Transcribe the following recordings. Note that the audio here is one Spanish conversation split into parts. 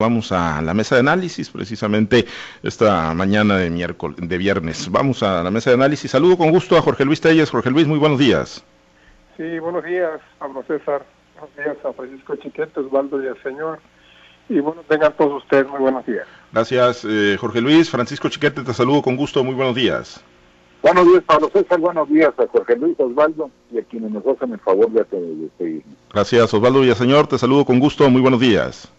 Vamos a la mesa de análisis, precisamente esta mañana de miércoles, de viernes. Vamos a la mesa de análisis. Saludo con gusto a Jorge Luis Telles. Jorge Luis, muy buenos días. Sí, buenos días, Pablo César. Buenos días a Francisco Chiquete, Osvaldo y al señor. Y bueno, tengan todos ustedes muy buenos días. Gracias, eh, Jorge Luis. Francisco Chiquete, te saludo con gusto. Muy buenos días. Buenos días, Pablo César. Buenos días a Jorge Luis, Osvaldo y a quienes nos hacen el favor de seguirnos. Gracias, Osvaldo Villaseñor. Te saludo con gusto. Muy buenos días.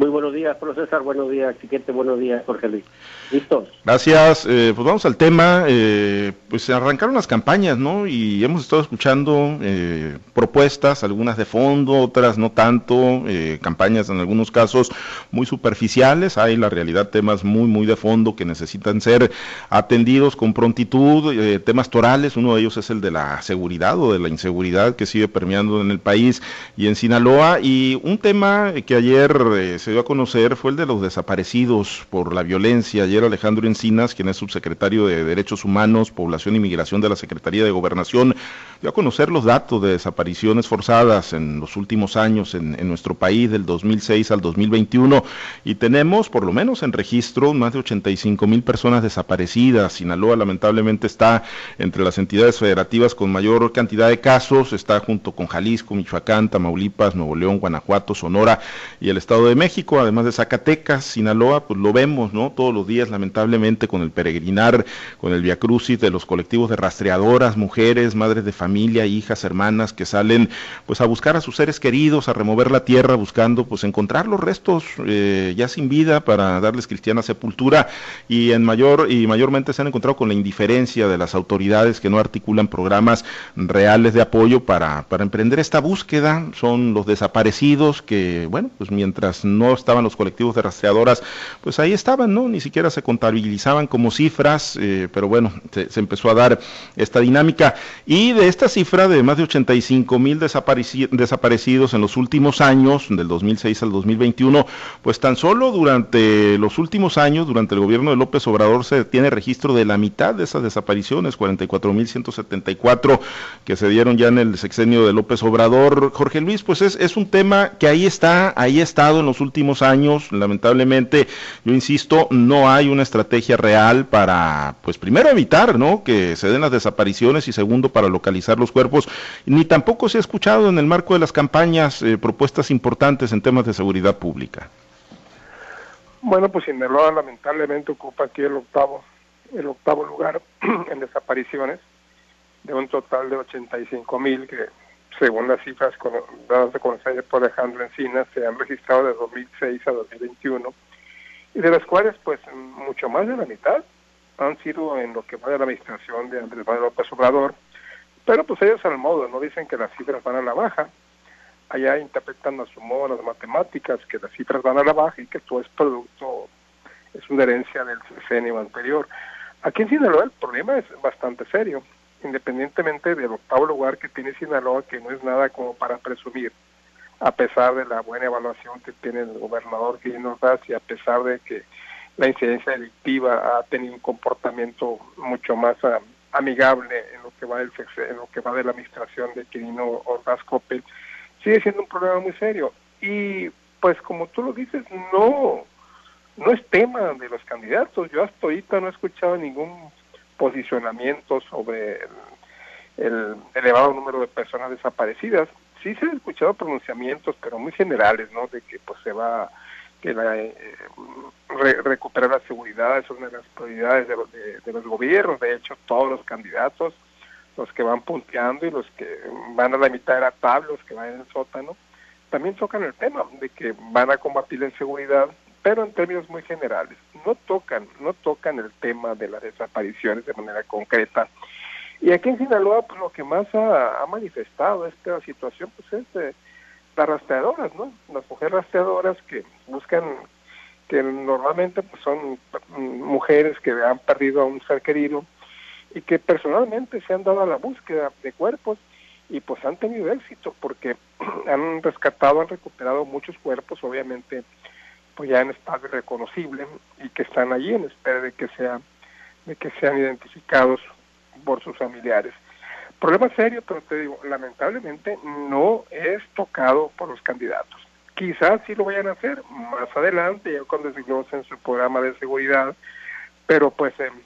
Muy buenos días, profesor. Buenos días, Chiquete. Buenos días, Jorge Luis. ¿Listos? Gracias. Eh, pues vamos al tema. Eh, pues arrancaron las campañas, ¿no? Y hemos estado escuchando eh, propuestas, algunas de fondo, otras no tanto, campañas en algunos casos muy superficiales. Hay la realidad temas muy, muy de fondo que necesitan ser atendidos con prontitud. temas torales, uno de ellos es el de la seguridad o de la inseguridad que sigue permeando en el país y en Sinaloa. Y un tema que ayer se dio a conocer fue el de los desaparecidos por la violencia. Ayer Alejandro Encinas, quien es subsecretario de Derechos Humanos, Población y Migración de la Secretaría de Gobernación, dio a conocer los datos de desapariciones forzadas en los últimos años en, nuestro país, del 2006 al 2021, y tenemos, por lo menos en registro, más de 85 mil personas desaparecidas. Sinaloa lamentablemente está entre las entidades federativas con mayor cantidad de casos, está junto con Jalisco, Michoacán, Tamaulipas, Nuevo León, Guanajuato, Sonora y el Estado de México además de Zacatecas, Sinaloa, pues lo vemos, ¿no? Todos los días, lamentablemente, con el peregrinar, con el viacrucis de los colectivos de rastreadoras, mujeres, madres de familia, hijas, hermanas, que salen, pues, a buscar a sus seres queridos, a remover la tierra, buscando, pues, encontrar los restos eh, ya sin vida para darles cristiana sepultura y en mayor y mayormente se han encontrado con la indiferencia de las autoridades que no articulan programas reales de apoyo para, para emprender esta búsqueda. Son los desaparecidos que, bueno, pues mientras no estaban los colectivos de rastreadoras, pues ahí estaban, ¿no? Ni siquiera se contabilizaban como cifras, eh, pero bueno, se, empezó a dar esta dinámica. Y de esta cifra de más de 85 mil desaparecidos en los últimos años, del 2006 al 2021, pues tan solo durante los últimos años, durante el gobierno de López Obrador, se tiene registro de la mitad de esas desapariciones, 44 mil 174 que se dieron ya en el sexenio de López Obrador. Jorge Luis, pues es, es un tema que ahí está, ahí ha estado en los últimos años, lamentablemente, yo insisto, no hay una estrategia real para, pues primero evitar, ¿no? Que se den las desapariciones y segundo para localizar los cuerpos, ni tampoco se ha escuchado en el marco de las campañas eh, propuestas importantes en temas de seguridad pública. Bueno, pues Sinaloa lamentablemente ocupa aquí el octavo, el octavo lugar en desapariciones de un total de 85 mil que según las cifras dadas de conocer por Alejandro Encinas, se han registrado de 2006 a 2021, y de las cuales, pues, mucho más de la mitad han sido en lo que va de la administración de Andrés Manuel López Obrador, pero pues ellos al modo, no dicen que las cifras van a la baja, allá interpretan a su modo las matemáticas, que las cifras van a la baja y que todo es producto, es una herencia del sexenio anterior. Aquí en Sinaloa el problema es bastante serio independientemente del octavo lugar que tiene Sinaloa, que no es nada como para presumir, a pesar de la buena evaluación que tiene el gobernador nos da y a pesar de que la incidencia delictiva ha tenido un comportamiento mucho más ah, amigable en lo que va del en lo que va de la administración de Quirino Ordaz Coppel, sigue siendo un problema muy serio. Y pues como tú lo dices, no, no es tema de los candidatos. Yo hasta ahorita no he escuchado ningún posicionamientos sobre el, elevado número de personas desaparecidas. Sí se han escuchado pronunciamientos, pero muy generales, ¿no? De que pues se va que la, eh, recuperar la seguridad es una de las prioridades de, de, los gobiernos. De hecho, todos los candidatos, los que van punteando y los que van a la mitad de la tabla, los que van en el sótano, también tocan el tema de que van a combatir la inseguridad, pero en términos muy generales. No tocan, no tocan el tema de las desapariciones de manera concreta. Y aquí en Sinaloa, pues lo que más ha, manifestado esta situación, pues es de las rastreadoras, ¿no? Las mujeres rastreadoras que buscan, que normalmente pues son mujeres que han perdido a un ser querido y que personalmente se han dado a la búsqueda de cuerpos y pues han tenido éxito porque han rescatado, han recuperado muchos cuerpos, obviamente pues ya en estado reconocible y que están allí en espera de que sea de que sean identificados por sus familiares. Problema serio, pero te digo, lamentablemente no es tocado por los candidatos. quizás sí lo vayan a hacer más adelante, ya cuando en su programa de seguridad, pero pues en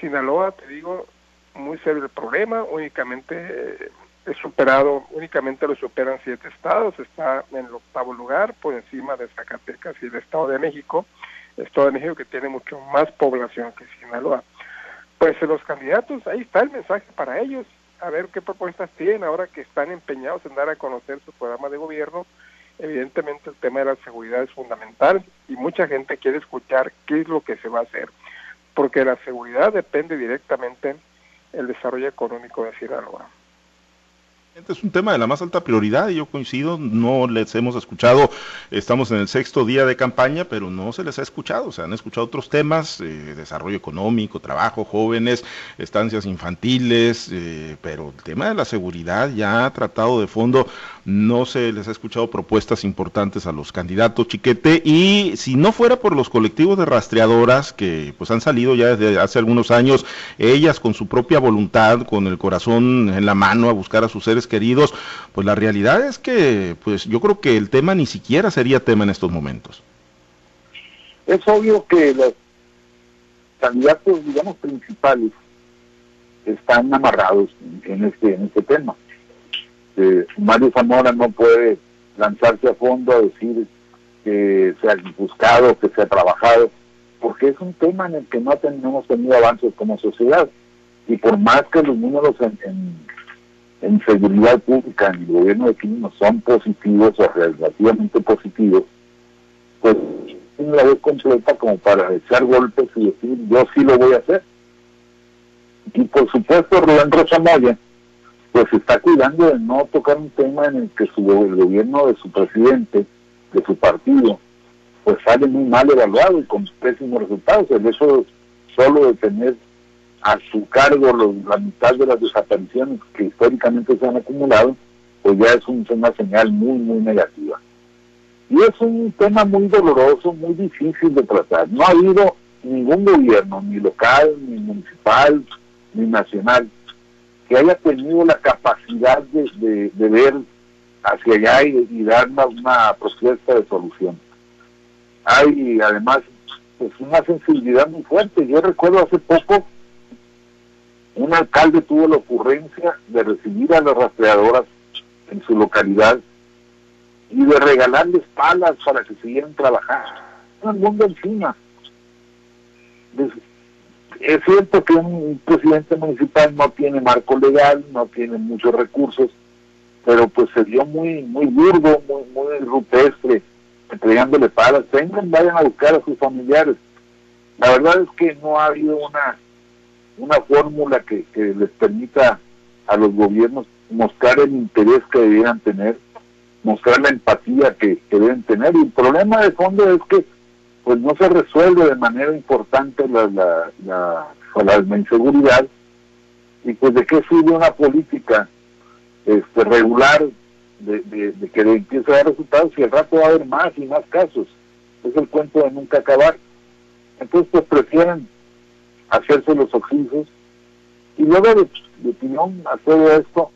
Sinaloa, te digo, muy serio el problema, únicamente eh, es superado, únicamente lo superan siete estados, está en el octavo lugar, por encima de Zacatecas y el Estado de México, Estado de México que tiene mucho más población que Sinaloa. Pues los candidatos, ahí está el mensaje para ellos, a ver qué propuestas tienen ahora que están empeñados en dar a conocer su programa de gobierno. Evidentemente el tema de la seguridad es fundamental y mucha gente quiere escuchar qué es lo que se va a hacer, porque la seguridad depende directamente el desarrollo económico de Sinaloa. Es un tema de la más alta prioridad y yo coincido, no les hemos escuchado, estamos en el sexto día de campaña, pero no se les ha escuchado, se han escuchado otros temas, eh, desarrollo económico, trabajo, jóvenes, estancias infantiles, eh, pero el tema de la seguridad ya ha tratado de fondo, no se les ha escuchado propuestas importantes a los candidatos, Chiquete, y si no fuera por los colectivos de rastreadoras que pues han salido ya desde hace algunos años, ellas con su propia voluntad, con el corazón en la mano a buscar a sus seres queridos, pues la realidad es que pues yo creo que el tema ni siquiera sería tema en estos momentos. Es obvio que los candidatos, digamos, principales están amarrados en este, en este tema. Eh, Mario Zamora no puede lanzarse a fondo a decir que se ha buscado, que se ha trabajado, porque es un tema en el que no, hemos tenido avances como sociedad. Y por más que los números en en seguridad pública en el gobierno de Quino son positivos o relativamente positivos, pues tiene la vez completa como para echar golpes y decir yo sí lo voy a hacer. Y por supuesto Rubén Rosamaya pues está cuidando de no tocar un tema en el que su, el gobierno de su presidente, de su partido, pues sale muy mal evaluado y con pésimos resultados. El hecho solo de tener a su cargo la mitad de las desapariciones que históricamente se han acumulado, pues ya es una señal muy, muy negativa. Y es un tema muy doloroso, muy difícil de tratar. No ha habido ningún gobierno, ni local, ni municipal, ni nacional, que haya tenido la capacidad de, ver hacia allá y, dar una, una, propuesta de solución. Hay además pues, una sensibilidad muy fuerte. Yo recuerdo hace poco un alcalde tuvo la ocurrencia de recibir a las rastreadoras en su localidad y de regalarles palas para que siguieran trabajando. El mundo encima. Es cierto que un presidente municipal no tiene marco legal, no tiene muchos recursos, pero pues se dio muy muy burdo, muy, muy rupestre, entregándole palas. Vengan, vayan a buscar a sus familiares. La verdad es que no ha habido una una fórmula que, les permita a los gobiernos mostrar el interés que debieran tener, mostrar la empatía que, deben tener. Y el problema de fondo es que pues no se resuelve de manera importante la, la, la, la inseguridad y pues de qué sirve una política este, regular de, de, que empiece a dar resultados y al rato va a haber más y más casos. Es el cuento de nunca acabar. Entonces pues prefieren hacerse los oxisos. Y luego de, opinión a todo esto,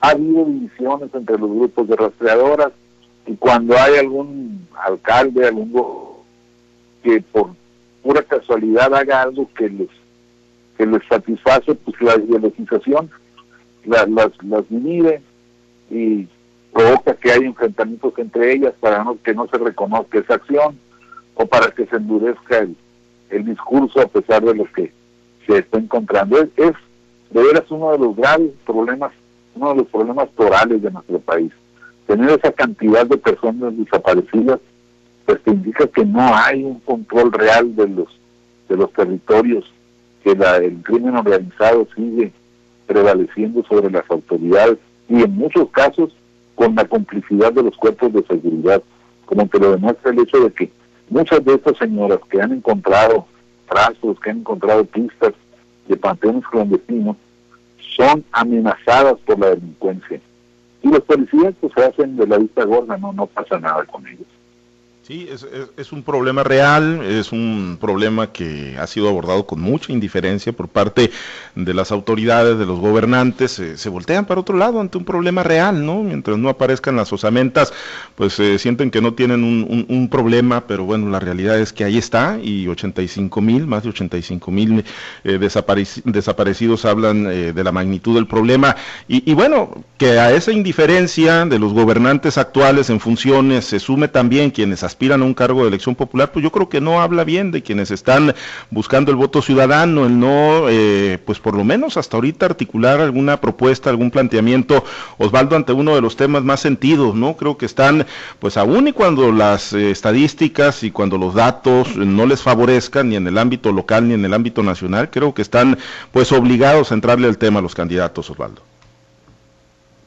ha habido divisiones entre los grupos de rastreadoras y cuando hay algún alcalde, algún que por pura casualidad haga algo que les que les satisface, pues la ideologización las, las divide y provoca que haya enfrentamientos entre ellas para no, que no se reconozca esa acción o para que se endurezca el, el discurso a pesar de lo que se está encontrando. Es, de veras uno de los graves problemas, uno de los problemas torales de nuestro país. Tener esa cantidad de personas desaparecidas, pues te indica que no hay un control real de los de los territorios, que la, el crimen organizado sigue prevaleciendo sobre las autoridades y en muchos casos con la complicidad de los cuerpos de seguridad, como que lo demuestra el hecho de que Muchas de estas señoras que han encontrado trazos, que han encontrado pistas de panteones clandestinos, son amenazadas por la delincuencia. Y los policías pues, se hacen de la vista gorda, no, no pasa nada con ellos. Sí, es, un problema real, es un problema que ha sido abordado con mucha indiferencia por parte de las autoridades, de los gobernantes, se voltean para otro lado ante un problema real, ¿no? Mientras no aparezcan las osamentas, pues se sienten que no tienen un, problema, pero bueno, la realidad es que ahí está y 85 mil, más de 85 mil eh, desaparecidos hablan eh, de la magnitud del problema. Y, y bueno, que a esa indiferencia de los gobernantes actuales en funciones se sume también quienes aspiran a un cargo de elección popular, pues yo creo que no habla bien de quienes están buscando el voto ciudadano, el no, eh, pues por lo menos hasta ahorita articular alguna propuesta, algún planteamiento, Osvaldo, ante uno de los temas más sentidos, ¿no? Creo que están, pues aún y cuando las eh, estadísticas y cuando los datos no les favorezcan ni en el ámbito local ni en el ámbito nacional, creo que están, pues obligados a entrarle al tema a los candidatos, Osvaldo.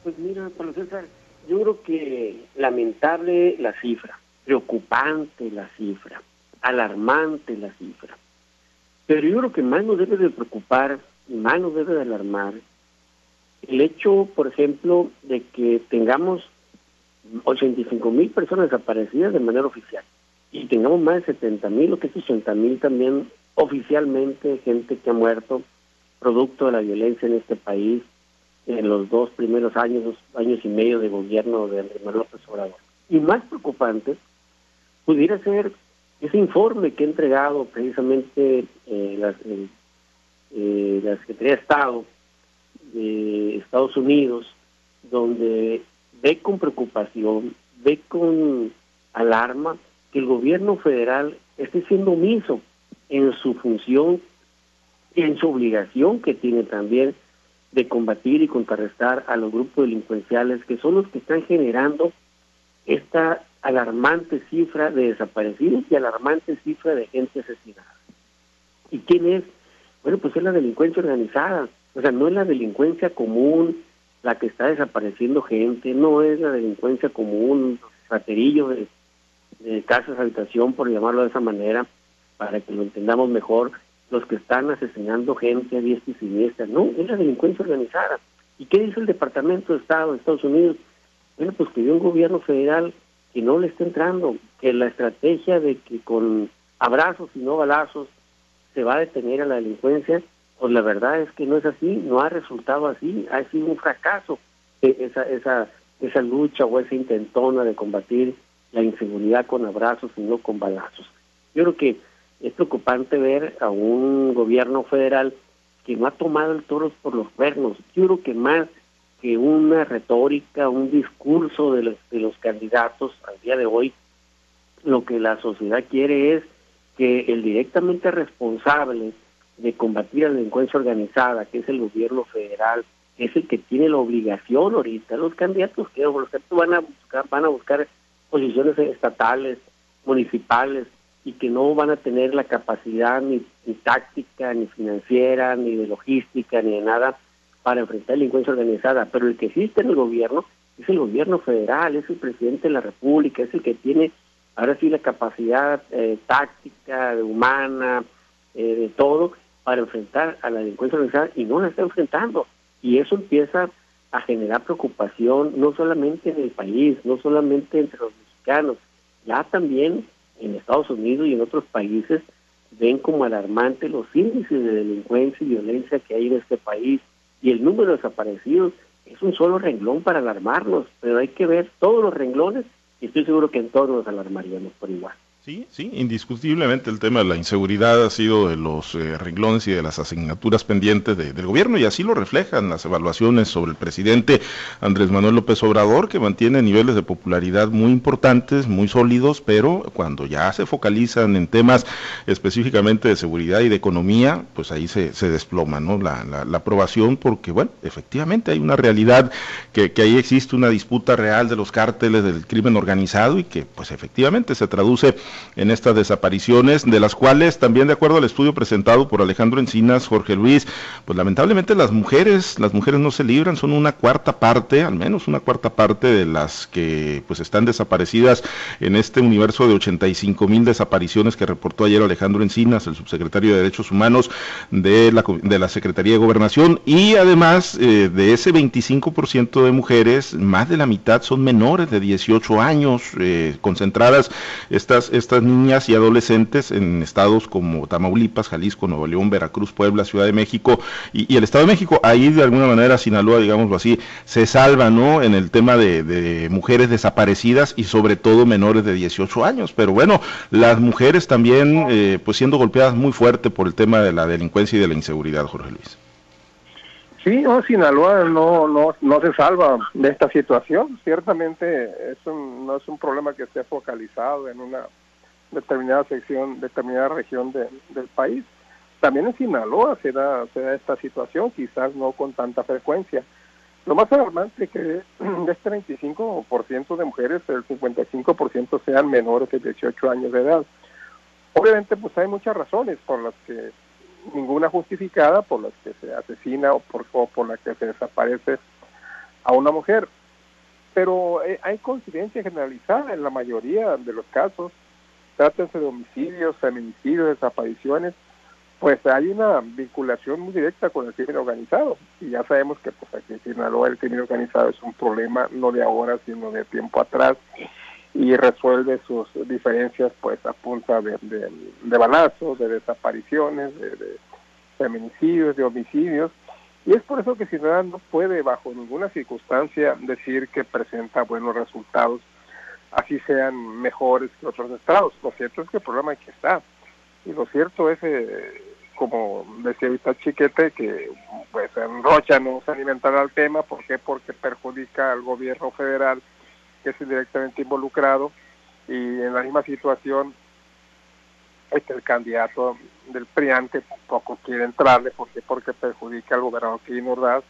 Pues mira, César, yo creo que lamentable la cifra preocupante la cifra, alarmante la cifra. Pero yo creo que más nos debe de preocupar y más nos debe de alarmar el hecho, por ejemplo, de que tengamos 85 mil personas desaparecidas de manera oficial y tengamos más de 70 mil o que es 80 mil también oficialmente gente que ha muerto producto de la violencia en este país en los dos primeros años, dos años y medio de gobierno de Andrés Manuel. Y más preocupante pudiera ser ese informe que ha entregado precisamente eh, la, eh, la Secretaría de Estado de Estados Unidos, donde ve con preocupación, ve con alarma que el gobierno federal esté siendo omiso en su función y en su obligación que tiene también de combatir y contrarrestar a los grupos delincuenciales que son los que están generando esta alarmante cifra de desaparecidos y alarmante cifra de gente asesinada. ¿Y quién es? Bueno, pues es la delincuencia organizada. O sea, no es la delincuencia común la que está desapareciendo gente, no es la delincuencia común, raterillo de, de casas, habitación, por llamarlo de esa manera, para que lo entendamos mejor, los que están asesinando gente a diestra y siniestra. No, es la delincuencia organizada. ¿Y qué dice el Departamento de Estado de Estados Unidos? Bueno, pues que dio un gobierno federal que no le está entrando, que la estrategia de que con abrazos y no balazos se va a detener a la delincuencia, pues la verdad es que no es así, no ha resultado así, ha sido un fracaso esa, esa, esa lucha o esa intentona de combatir la inseguridad con abrazos y no con balazos. Yo creo que es preocupante ver a un gobierno federal que no ha tomado el toro por los cuernos. Yo creo que más que una retórica, un discurso de los, de los candidatos al día de hoy, lo que la sociedad quiere es que el directamente responsable de combatir la delincuencia organizada, que es el gobierno federal, es el que tiene la obligación ahorita. Los candidatos que los candidatos van a buscar, van a buscar posiciones estatales, municipales, y que no van a tener la capacidad ni táctica, ni financiera, ni de logística, ni de nada para enfrentar delincuencia organizada, pero el que existe en el gobierno es el gobierno federal, es el presidente de la República, es el que tiene ahora sí la capacidad eh, táctica, humana, eh, de todo, para enfrentar a la delincuencia organizada y no la está enfrentando. Y eso empieza a generar preocupación no solamente en el país, no solamente entre los mexicanos, ya también en Estados Unidos y en otros países ven como alarmante los índices de delincuencia y violencia que hay en este país y el número de desaparecidos es un solo renglón para alarmarnos, pero hay que ver todos los renglones y estoy seguro que en todos nos alarmaríamos por igual. Sí, sí, indiscutiblemente el tema de la inseguridad ha sido de los eh, renglones y de las asignaturas pendientes del gobierno y así lo reflejan las evaluaciones sobre el presidente Andrés Manuel López Obrador, que mantiene niveles de popularidad muy importantes, muy sólidos, pero cuando ya se focalizan en temas específicamente de seguridad y de economía, pues ahí se, se desploma ¿no? La, la, aprobación porque, bueno, efectivamente hay una realidad que, que ahí existe una disputa real de los cárteles del crimen organizado y que pues efectivamente se traduce en estas desapariciones, de las cuales también de acuerdo al estudio presentado por Alejandro Encinas, Jorge Luis, pues lamentablemente las mujeres, las mujeres no se libran, son una cuarta parte, al menos una cuarta parte de las que pues están desaparecidas en este universo de 85 mil desapariciones que reportó ayer Alejandro Encinas, el subsecretario de Derechos Humanos de la, de la Secretaría de Gobernación, y además eh, de ese 25% de mujeres, más de la mitad son menores de 18 años, eh, concentradas estas, estas niñas y adolescentes en estados como Tamaulipas, Jalisco, Nuevo León, Veracruz, Puebla, Ciudad de México y, el Estado de México. Ahí de alguna manera Sinaloa, digámoslo así, se salva, ¿no? En el tema de, mujeres desaparecidas y sobre todo menores de 18 años. Pero bueno, las mujeres también, eh, pues siendo golpeadas muy fuerte por el tema de la delincuencia y de la inseguridad, Jorge Luis. Sí, no, Sinaloa no, no, no se salva de esta situación. Ciertamente es no es un problema que esté focalizado en una determinada sección, determinada región del país. También en Sinaloa se da, se da esta situación, quizás no con tanta frecuencia. Lo más alarmante es que de este 25% de mujeres, el 55% sean menores de 18 años de edad. Obviamente, pues hay muchas razones por las que ninguna justificada por las que se asesina o por, o por la que se desaparece a una mujer. Pero eh, hay coincidencia generalizada en la mayoría de los casos, trátense de homicidios, feminicidios, desapariciones, pues hay una vinculación muy directa con el crimen organizado. Y ya sabemos que pues aquí en Sinaloa el crimen organizado es un problema no de ahora, sino de tiempo atrás y resuelve sus diferencias pues a punta de, de, balazos, de desapariciones, de, feminicidios, de homicidios. Y es por eso que Sinaloa no puede bajo ninguna circunstancia decir que presenta buenos resultados, así sean mejores que otros estados. Lo cierto es que el problema que está. Y lo cierto es, eh, como decía ahorita Chiquete, que pues en Rocha no se alimentará el tema. ¿Por qué? Porque perjudica al gobierno federal que es directamente involucrado y en la misma situación este el candidato del PRIAN que tampoco quiere entrarle porque porque perjudica al gobernador Quirino Ordaz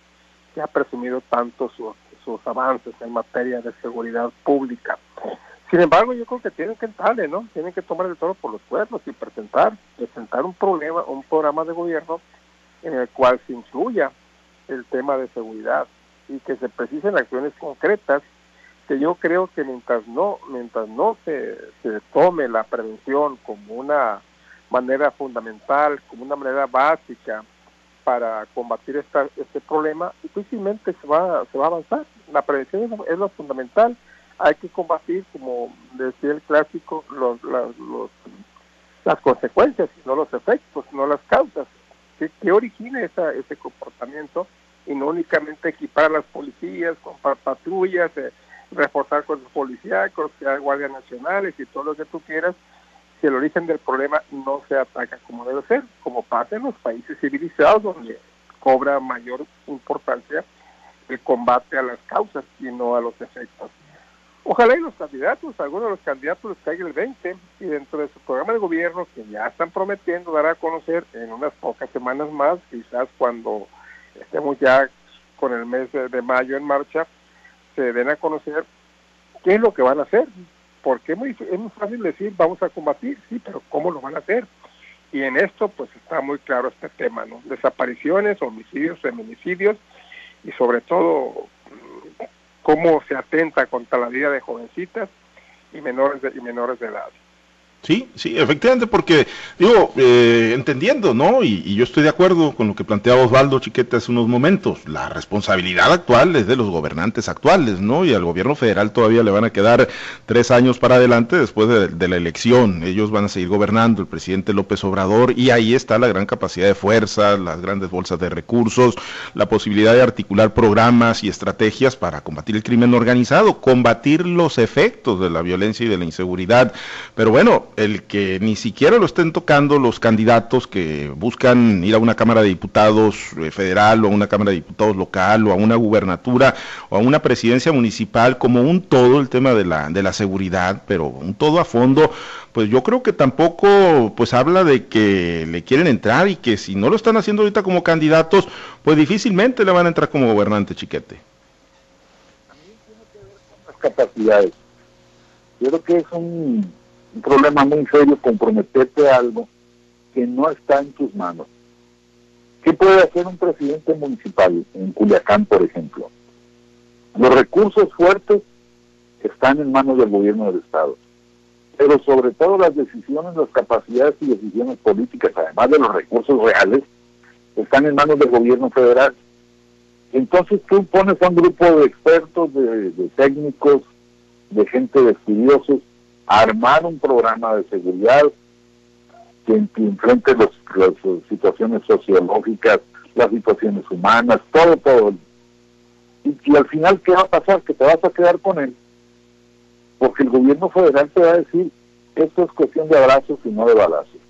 que ha presumido tanto sus, sus avances en materia de seguridad pública. Sin embargo, yo creo que tienen que entrarle, ¿no? Tienen que tomar el toro por los cuernos y presentar, presentar un problema, un programa de gobierno en el cual se incluya el tema de seguridad y que se precisen acciones concretas yo creo que mientras no mientras no se tome la prevención como una manera fundamental, como una manera básica para combatir esta, este problema, difícilmente se va, se va a avanzar. La prevención es lo, fundamental. Hay que combatir, como decía el clásico, los, los, las consecuencias, no los efectos, no las causas. ¿Qué, qué origina esa, ese comportamiento? Y no únicamente equipar las policías con patrullas, eh, reforzar con los policíacos, hay guardias nacionales y todo lo que tú quieras, si el origen del problema no se ataca como debe ser, como pasa en los países civilizados donde cobra mayor importancia el combate a las causas y no a los efectos. Ojalá y los candidatos, algunos de los candidatos les caiga el 20 y dentro de su programa de gobierno que ya están prometiendo dar a conocer en unas pocas semanas más, quizás cuando estemos ya con el mes de mayo en marcha, se den a conocer qué es lo que van a hacer, porque es muy, es muy fácil decir vamos a combatir, sí, pero ¿cómo lo van a hacer? Y en esto pues está muy claro este tema, ¿no? Desapariciones, homicidios, feminicidios y sobre todo cómo se atenta contra la vida de jovencitas y menores de, y menores de edad. Sí, sí, efectivamente, porque digo, eh, entendiendo, ¿no? Y, yo estoy de acuerdo con lo que planteaba Osvaldo Chiquete hace unos momentos. La responsabilidad actual es de los gobernantes actuales, ¿no? Y al gobierno federal todavía le van a quedar tres años para adelante después de, la elección. Ellos van a seguir gobernando, el presidente López Obrador, y ahí está la gran capacidad de fuerza, las grandes bolsas de recursos, la posibilidad de articular programas y estrategias para combatir el crimen organizado, combatir los efectos de la violencia y de la inseguridad. Pero bueno, el que ni siquiera lo estén tocando los candidatos que buscan ir a una Cámara de Diputados eh, federal o a una Cámara de Diputados local o a una gubernatura o a una presidencia municipal como un todo el tema de la, de la seguridad, pero un todo a fondo, pues yo creo que tampoco pues habla de que le quieren entrar y que si no lo están haciendo ahorita como candidatos, pues difícilmente le van a entrar como gobernante chiquete. Las capacidades. Yo creo que es un un problema muy serio comprometerte a algo que no está en tus manos. ¿Qué puede hacer un presidente municipal en Culiacán, por ejemplo? Los recursos fuertes están en manos del gobierno del Estado, pero sobre todo las decisiones, las capacidades y decisiones políticas, además de los recursos reales, están en manos del gobierno federal. Entonces tú pones a un grupo de expertos, de, técnicos, de gente de estudiosos, armar un programa de seguridad que, enfrente las situaciones sociológicas, las situaciones humanas, todo, todo. Y, y al final, ¿qué va a pasar? Que te vas a quedar con él, porque el gobierno federal te va a decir, esto es cuestión de abrazos y no de balazos.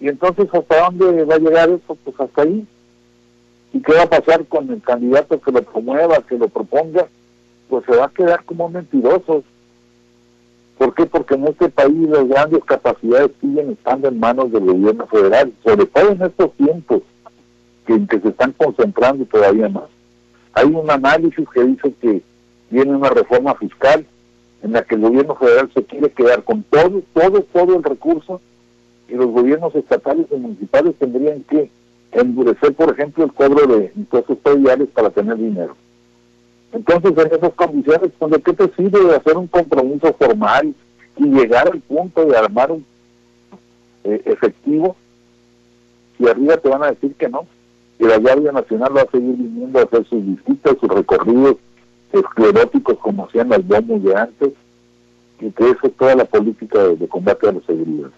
Y entonces, ¿hasta dónde va a llegar eso? Pues hasta ahí. ¿Y qué va a pasar con el candidato que lo promueva, que lo proponga? Pues se va a quedar como mentirosos. ¿Por qué? Porque en este país las grandes capacidades siguen estando en manos del gobierno federal, sobre todo en estos tiempos que, en que se están concentrando todavía más. Hay un análisis que dice que viene una reforma fiscal en la que el gobierno federal se quiere quedar con todo, todo, todo el recurso y los gobiernos estatales y municipales tendrían que endurecer, por ejemplo, el cobro de impuestos prediales para tener dinero. Entonces, en esas condiciones, ¿de qué te sirve hacer un compromiso formal y llegar al punto de armar un eh, efectivo si arriba te van a decir que no? Que la Guardia Nacional va a seguir viniendo a hacer sus visitas, sus recorridos escleróticos como hacían las bombas de antes, y que eso es toda la política de combate a la seguridad.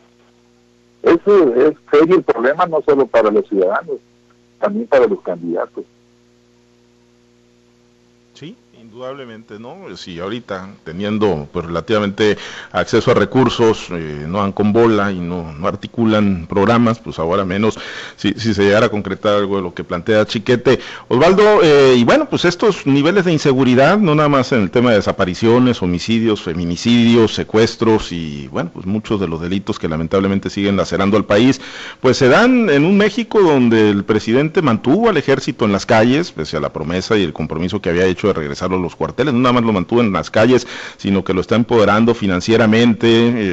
Eso es serio el problema no solo para los ciudadanos, también para los candidatos. ¿Sí? Indudablemente, ¿no? Si ahorita teniendo pues relativamente acceso a recursos, eh, no dan con bola y no, no articulan programas, pues ahora menos si, si, se llegara a concretar algo de lo que plantea Chiquete. Osvaldo, eh, y bueno, pues estos niveles de inseguridad, no nada más en el tema de desapariciones, homicidios, feminicidios, secuestros y bueno, pues muchos de los delitos que lamentablemente siguen lacerando al país, pues se dan en un México donde el presidente mantuvo al ejército en las calles, pese a la promesa y el compromiso que había hecho de regresar los cuarteles, no nada más lo mantuvo en las calles, sino que lo está empoderando financieramente,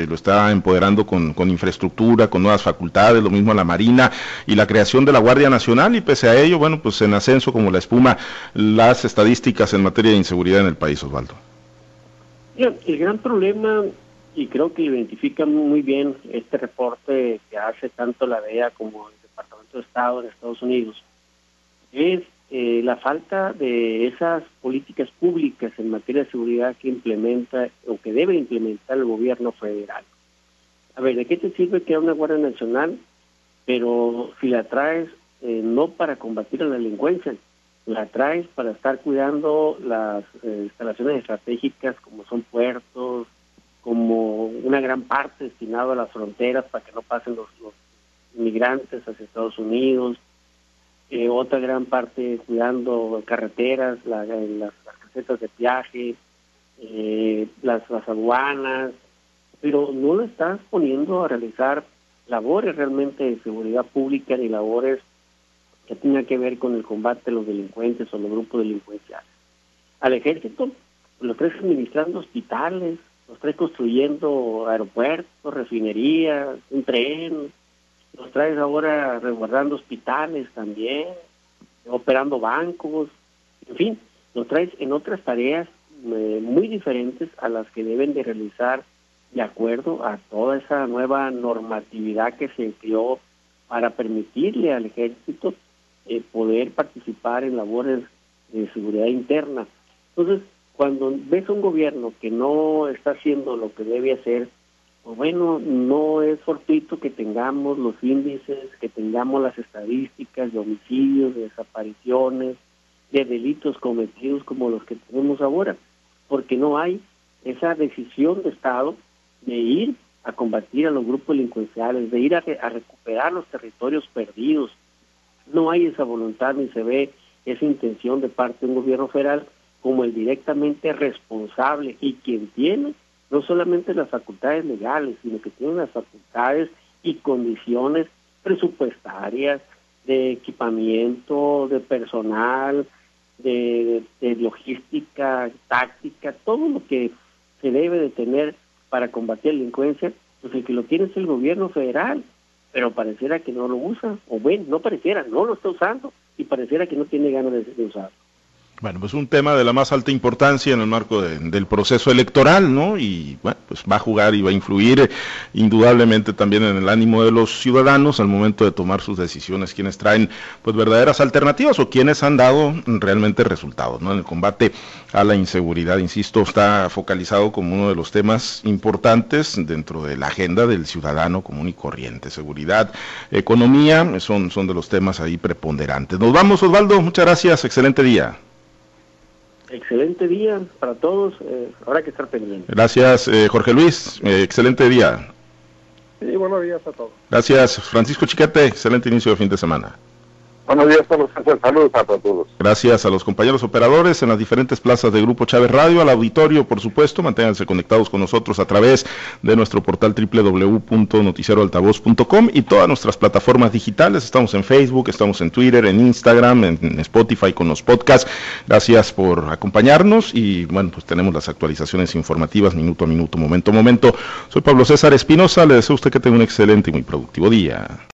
eh, lo está empoderando con, infraestructura, con nuevas facultades, lo mismo a la Marina y la creación de la Guardia Nacional y pese a ello, bueno, pues en ascenso como la espuma las estadísticas en materia de inseguridad en el país, Osvaldo. El gran problema, y creo que identifica muy bien este reporte que hace tanto la DEA como el Departamento de Estado de Estados Unidos, es eh, la falta de esas políticas públicas en materia de seguridad que implementa o que debe implementar el gobierno federal. A ver, ¿de qué te sirve haya una Guardia Nacional, pero si la traes eh, no para combatir la delincuencia, la traes para estar cuidando las eh, instalaciones estratégicas como son puertos, como una gran parte destinado a las fronteras para que no pasen los, los inmigrantes hacia Estados Unidos, eh, otra gran parte cuidando carreteras, las, casetas de viaje, eh, las, las aduanas, pero no lo estás poniendo a realizar labores realmente de seguridad pública ni labores que tengan que ver con el combate de los delincuentes o los grupos delincuenciales. Al ejército los traes administrando hospitales, los traes construyendo aeropuertos, refinerías, un tren, los traes ahora resguardando hospitales también, operando bancos, en fin, los traes en otras tareas eh, muy diferentes a las que deben de realizar de acuerdo a toda esa nueva normatividad que se creó para permitirle al ejército eh, poder participar en labores de seguridad interna. Entonces, cuando ves un gobierno que no está haciendo lo que debe hacer, bueno, no es fortuito que tengamos los índices, que tengamos las estadísticas de homicidios, de desapariciones, de delitos cometidos como los que tenemos ahora, porque no hay esa decisión de Estado de ir a combatir a los grupos delincuenciales, de ir a, a recuperar los territorios perdidos. No hay esa voluntad ni se ve esa intención de parte de un gobierno federal como el directamente responsable y quien tiene no solamente las facultades legales, sino que tienen las facultades y condiciones presupuestarias, de equipamiento, de personal, de, logística, táctica, todo lo que se debe de tener para combatir la delincuencia, pues el que lo tiene es el gobierno federal, pero pareciera que no lo usa, o bueno, no pareciera, no lo está usando y pareciera que no tiene ganas de, de usarlo. Bueno, pues un tema de la más alta importancia en el marco del proceso electoral, ¿no? Y bueno, pues va a jugar y va a influir eh, indudablemente también en el ánimo de los ciudadanos al momento de tomar sus decisiones, quienes traen pues verdaderas alternativas o quienes han dado realmente resultados, ¿no? En el combate a la inseguridad, insisto, está focalizado como uno de los temas importantes dentro de la agenda del ciudadano común y corriente. Seguridad, economía, son, son de los temas ahí preponderantes. Nos vamos, Osvaldo, muchas gracias, excelente día. Excelente día para todos. Eh, habrá que estar pendiente. Gracias, eh, Jorge Luis. Eh, excelente día. Sí, buenos días a todos. Gracias, Francisco Chiquete. Excelente inicio de fin de semana. Buenos días todos, saludos a todos. Gracias a los compañeros operadores en las diferentes plazas de Grupo Chávez Radio, al auditorio, por supuesto, manténganse conectados con nosotros a través de nuestro portal www.noticieroaltavoz.com y todas nuestras plataformas digitales. Estamos en Facebook, estamos en Twitter, en Instagram, en Spotify con los podcasts. Gracias por acompañarnos y bueno, pues tenemos las actualizaciones informativas minuto a minuto, momento a momento. Soy Pablo César Espinosa, le deseo a usted que tenga un excelente y muy productivo día.